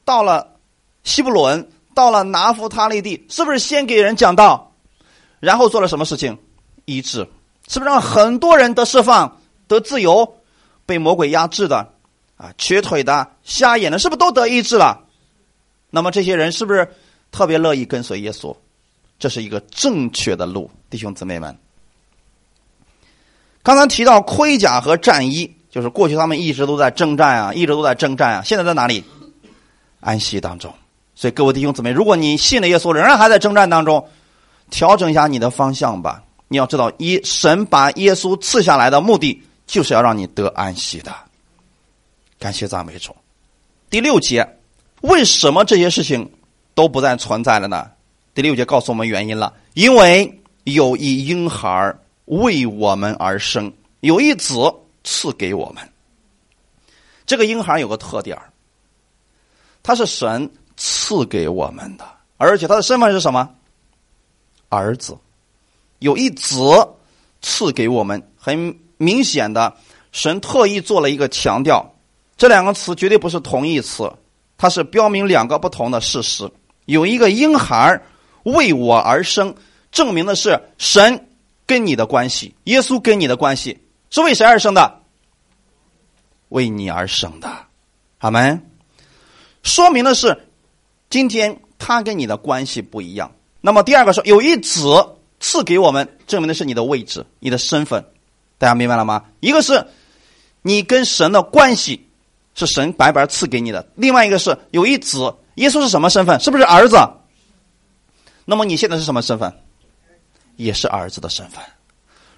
到了西布伦，到了拿弗他利地，是不是先给人讲道，然后做了什么事情？医治，是不是让很多人得释放、得自由，被魔鬼压制的？啊，瘸腿的、瞎眼的，是不是都得医治了？那么这些人是不是特别乐意跟随耶稣？这是一个正确的路，弟兄姊妹们。刚才提到盔甲和战衣，就是过去他们一直都在征战啊，一直都在征战啊。现在在哪里？安息当中。所以各位弟兄姊妹，如果你信了耶稣，仍然还在征战当中，调整一下你的方向吧。你要知道，一神把耶稣赐下来的目的，就是要让你得安息的。感谢赞美主。第六节，为什么这些事情都不再存在了呢？第六节告诉我们原因了，因为有一婴孩为我们而生，有一子赐给我们。这个婴孩有个特点他是神赐给我们的，而且他的身份是什么？儿子。有一子赐给我们，很明显的，神特意做了一个强调。这两个词绝对不是同义词，它是标明两个不同的事实。有一个婴孩为我而生，证明的是神跟你的关系，耶稣跟你的关系是为谁而生的？为你而生的，阿门。说明的是今天他跟你的关系不一样。那么第二个说有一子赐给我们，证明的是你的位置、你的身份。大家明白了吗？一个是你跟神的关系。是神白白赐给你的。另外一个是有一子，耶稣是什么身份？是不是儿子？那么你现在是什么身份？也是儿子的身份。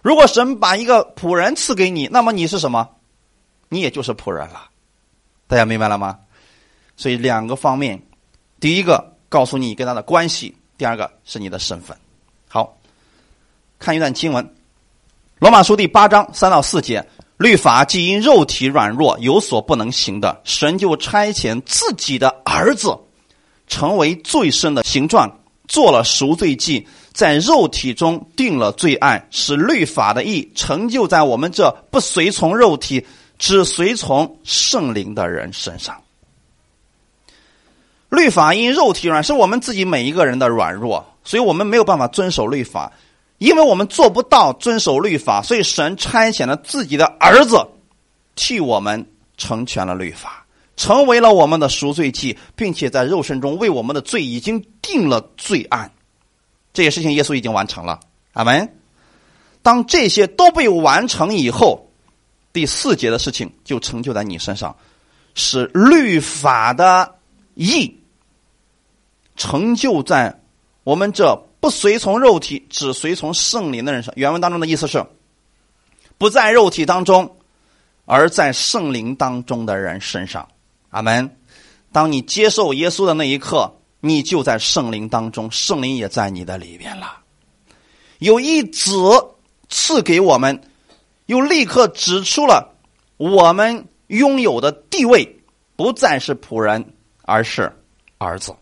如果神把一个仆人赐给你，那么你是什么？你也就是仆人了。大家明白了吗？所以两个方面，第一个告诉你跟他的关系，第二个是你的身份。好，看一段经文，《罗马书》第八章三到四节。律法既因肉体软弱有所不能行的，神就差遣自己的儿子，成为最深的形状，做了赎罪祭，在肉体中定了罪案，使律法的义成就在我们这不随从肉体、只随从圣灵的人身上。律法因肉体软，是我们自己每一个人的软弱，所以我们没有办法遵守律法。因为我们做不到遵守律法，所以神差遣了自己的儿子，替我们成全了律法，成为了我们的赎罪祭，并且在肉身中为我们的罪已经定了罪案。这些事情耶稣已经完成了。阿门。当这些都被完成以后，第四节的事情就成就在你身上，是律法的义成就在我们这不随从肉体，只随从圣灵的人上。原文当中的意思是，不在肉体当中，而在圣灵当中的人身上。阿门。当你接受耶稣的那一刻，你就在圣灵当中，圣灵也在你的里边了。有一子。赐给我们，又立刻指出了我们拥有的地位，不再是仆人，而是儿子。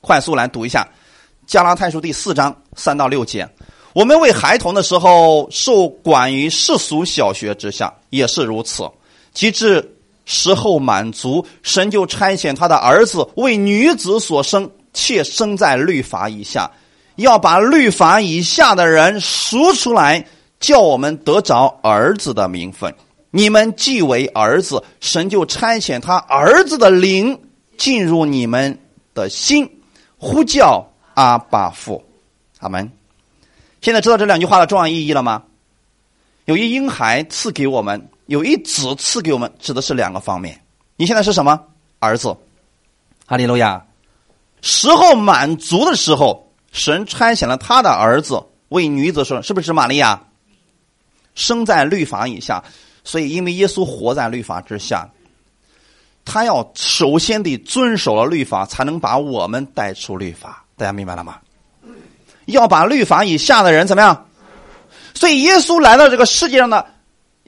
快速来读一下《加拉太书》第四章三到六节：我们为孩童的时候，受管于世俗小学之下，也是如此；及至时候满足，神就差遣他的儿子为女子所生，且生在律法以下。要把律法以下的人赎出来，叫我们得着儿子的名分。你们既为儿子，神就差遣他儿子的灵进入你们的心，呼叫阿巴父。阿门。现在知道这两句话的重要意义了吗？有一婴孩赐给我们，有一子赐给我们，指的是两个方面。你现在是什么儿子？哈利路亚。时候满足的时候。神差遣了他的儿子为女子说：“是不是玛利亚生在律法以下？所以因为耶稣活在律法之下，他要首先得遵守了律法，才能把我们带出律法。大家明白了吗？要把律法以下的人怎么样？所以耶稣来到这个世界上的，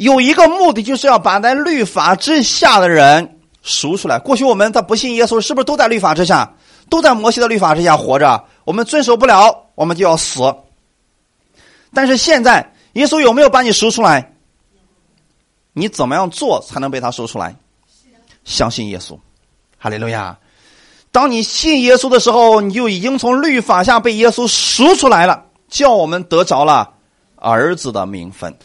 有一个目的，就是要把在律法之下的人赎出来。过去我们他不信耶稣，是不是都在律法之下？都在摩西的律法之下活着？”我们遵守不了，我们就要死。但是现在，耶稣有没有把你赎出来？你怎么样做才能被他赎出来？相信耶稣，哈利路亚！当你信耶稣的时候，你就已经从律法下被耶稣赎出来了，叫我们得着了儿子的名分。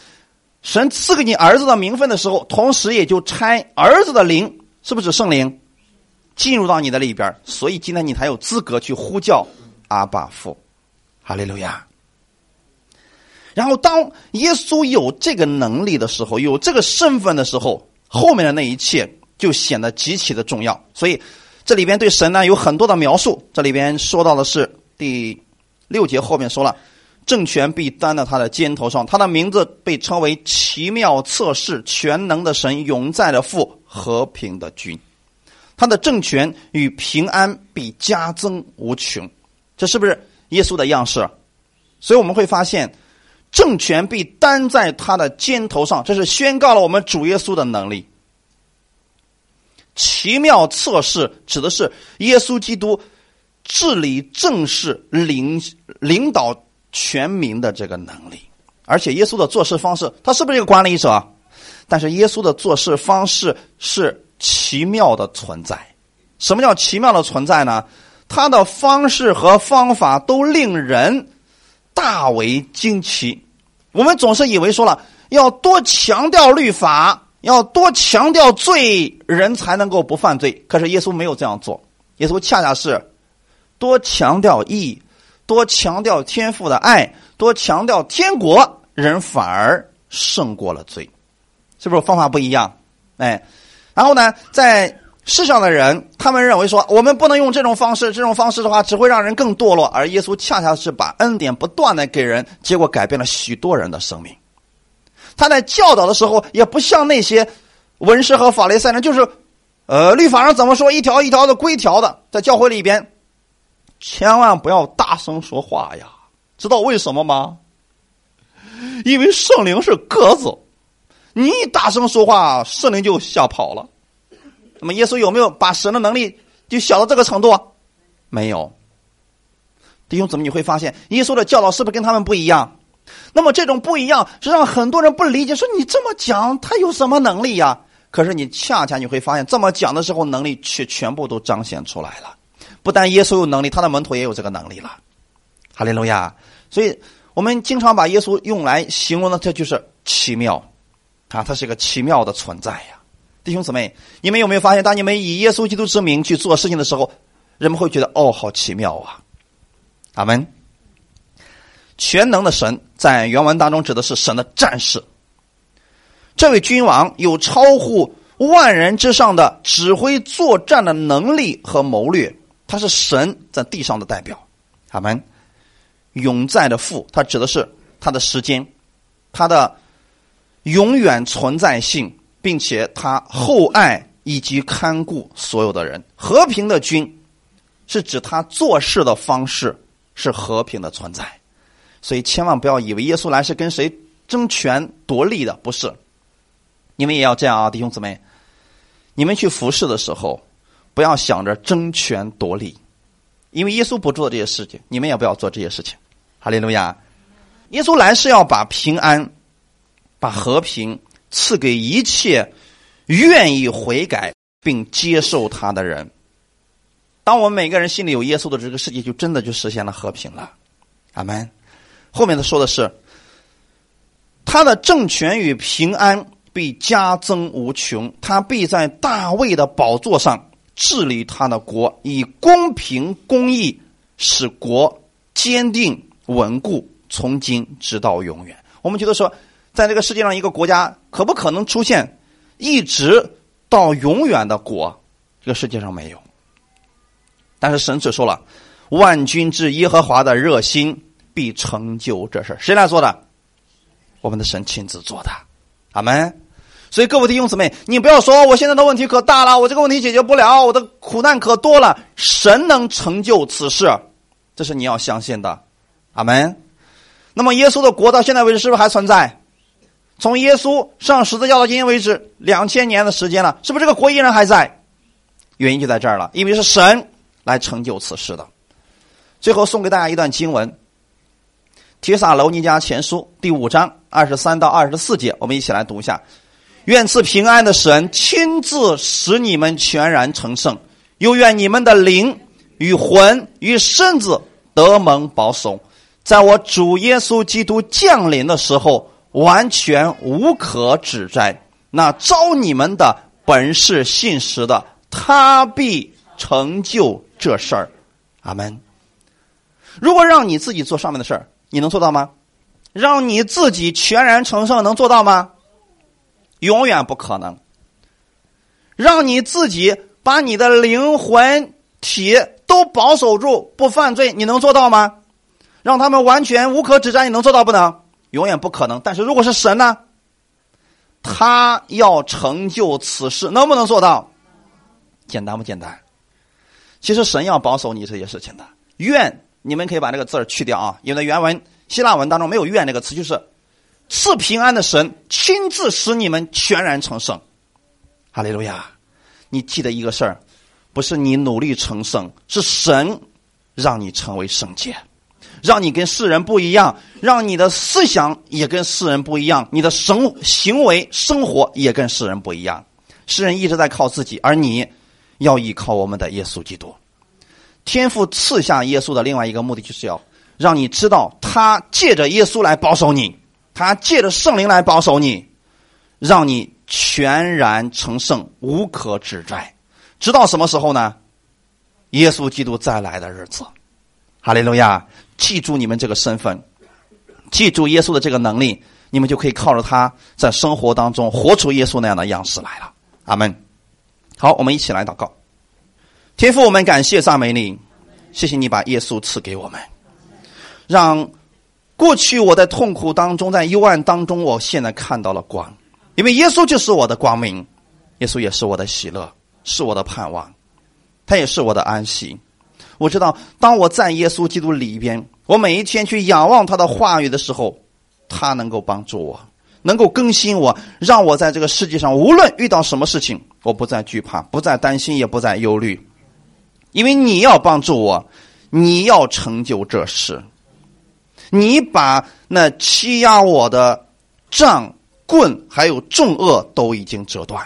神赐给你儿子的名分的时候，同时也就差儿子的灵，是不是圣灵进入到你的里边？所以今天你才有资格去呼叫。阿爸父，哈利路亚。然后，当耶稣有这个能力的时候，有这个身份的时候，后面的那一切就显得极其的重要。所以，这里边对神呢有很多的描述。这里边说到的是第六节后面说了，政权必担在他的肩头上，他的名字被称为奇妙测试、全能的神、永在的父、和平的君。他的政权与平安必加增无穷。这是不是耶稣的样式？所以我们会发现，政权必担在他的肩头上，这是宣告了我们主耶稣的能力。奇妙测试指的是耶稣基督治理政事、领领导全民的这个能力。而且耶稣的做事方式，他是不是一个管理者？但是耶稣的做事方式是奇妙的存在。什么叫奇妙的存在呢？他的方式和方法都令人大为惊奇。我们总是以为说了要多强调律法，要多强调罪人才能够不犯罪。可是耶稣没有这样做，耶稣恰恰是多强调义，多强调天赋的爱，多强调天国，人反而胜过了罪，是不是方法不一样？哎，然后呢，在。世上的人，他们认为说，我们不能用这种方式，这种方式的话，只会让人更堕落。而耶稣恰恰是把恩典不断的给人，结果改变了许多人的生命。他在教导的时候，也不像那些文士和法利赛人，就是，呃，律法上怎么说，一条一条的规条的，在教会里边，千万不要大声说话呀！知道为什么吗？因为圣灵是鸽子，你一大声说话，圣灵就吓跑了。那么耶稣有没有把神的能力就小到这个程度？没有。弟兄姊妹，你会发现耶稣的教导是不是跟他们不一样？那么这种不一样是让很多人不理解，说你这么讲他有什么能力呀？可是你恰恰你会发现，这么讲的时候，能力却全部都彰显出来了。不但耶稣有能力，他的门徒也有这个能力了。哈利路亚！所以我们经常把耶稣用来形容的，这就是奇妙啊，他是一个奇妙的存在呀。弟兄姊妹，你们有没有发现，当你们以耶稣基督之名去做事情的时候，人们会觉得哦，好奇妙啊！阿门。全能的神在原文当中指的是神的战士。这位君王有超乎万人之上的指挥作战的能力和谋略，他是神在地上的代表。阿门。永在的父，他指的是他的时间，他的永远存在性，并且他厚爱以及看顾所有的人。和平的君是指他做事的方式是和平的存在。所以千万不要以为耶稣来是跟谁争权夺利的，不是。你们也要这样啊，弟兄姊妹，你们去服侍的时候，不要想着争权夺利，因为耶稣不做这些事情，你们也不要做这些事情。哈利路亚！耶稣来是要把平安、把和平赐给一切愿意悔改并接受他的人。当我们每个人心里有耶稣的这个世界，就真的就实现了和平了。阿门。后面他说的是，他的政权与平安必加增无穷，他必在大卫的宝座上治理他的国，以公平公义使国坚定。稳固，从今直到永远。我们觉得说，在这个世界上，一个国家可不可能出现一直到永远的国？这个世界上没有。但是神只说了：“万军之耶和华的热心必成就这事谁来做的？我们的神亲自做的。阿门。所以各位弟兄姊妹，你不要说我现在的问题可大了，我这个问题解决不了，我的苦难可多了。神能成就此事，这是你要相信的。阿门。那么，耶稣的国到现在为止是不是还存在？从耶稣上十字架到今天为止，两千年的时间了，是不是这个国依然还在？原因就在这儿了，因为是神来成就此事的。最后送给大家一段经文，《提撒楼尼迦前书》第五章二十三到二十四节，我们一起来读一下：愿赐平安的神亲自使你们全然成圣，又愿你们的灵与魂与身子得蒙保守。在我主耶稣基督降临的时候，完全无可指摘。那招你们的本是信实的，他必成就这事儿。阿门。如果让你自己做上面的事儿，你能做到吗？让你自己全然成圣，能做到吗？永远不可能。让你自己把你的灵魂体都保守住，不犯罪，你能做到吗？让他们完全无可指摘，你能做到不能？永远不可能。但是如果是神呢？他要成就此事，能不能做到？简单不简单？其实神要保守你这些事情的。愿你们可以把这个字儿去掉啊，因为原文希腊文当中没有“愿”这个词，就是赐平安的神亲自使你们全然成圣。哈利路亚！你记得一个事儿，不是你努力成圣，是神让你成为圣洁。让你跟世人不一样，让你的思想也跟世人不一样，你的生行为生活也跟世人不一样。世人一直在靠自己，而你要依靠我们的耶稣基督。天父赐下耶稣的另外一个目的，就是要让你知道，他借着耶稣来保守你，他借着圣灵来保守你，让你全然成圣，无可指摘。直到什么时候呢？耶稣基督再来的日子。哈利路亚。记住你们这个身份，记住耶稣的这个能力，你们就可以靠着他在生活当中活出耶稣那样的样式来了。阿门。好，我们一起来祷告。天父，我们感谢撒美你，谢谢你把耶稣赐给我们，让过去我在痛苦当中，在幽暗当中，我现在看到了光，因为耶稣就是我的光明，耶稣也是我的喜乐，是我的盼望，他也是我的安息。我知道，当我在耶稣基督里边，我每一天去仰望他的话语的时候，他能够帮助我，能够更新我，让我在这个世界上无论遇到什么事情，我不再惧怕，不再担心，也不再忧虑，因为你要帮助我，你要成就这事，你把那欺压我的杖、棍还有重恶都已经折断。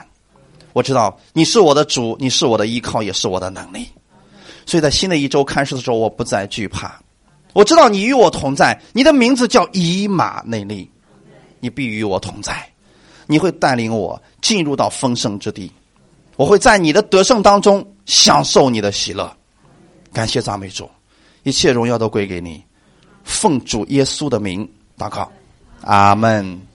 我知道你是我的主，你是我的依靠，也是我的能力。所以在新的一周开始的时候，我不再惧怕。我知道你与我同在，你的名字叫以马内利，你必与我同在，你会带领我进入到丰盛之地，我会在你的得胜当中享受你的喜乐。感谢赞美主，一切荣耀都归给你。奉主耶稣的名祷告，阿门。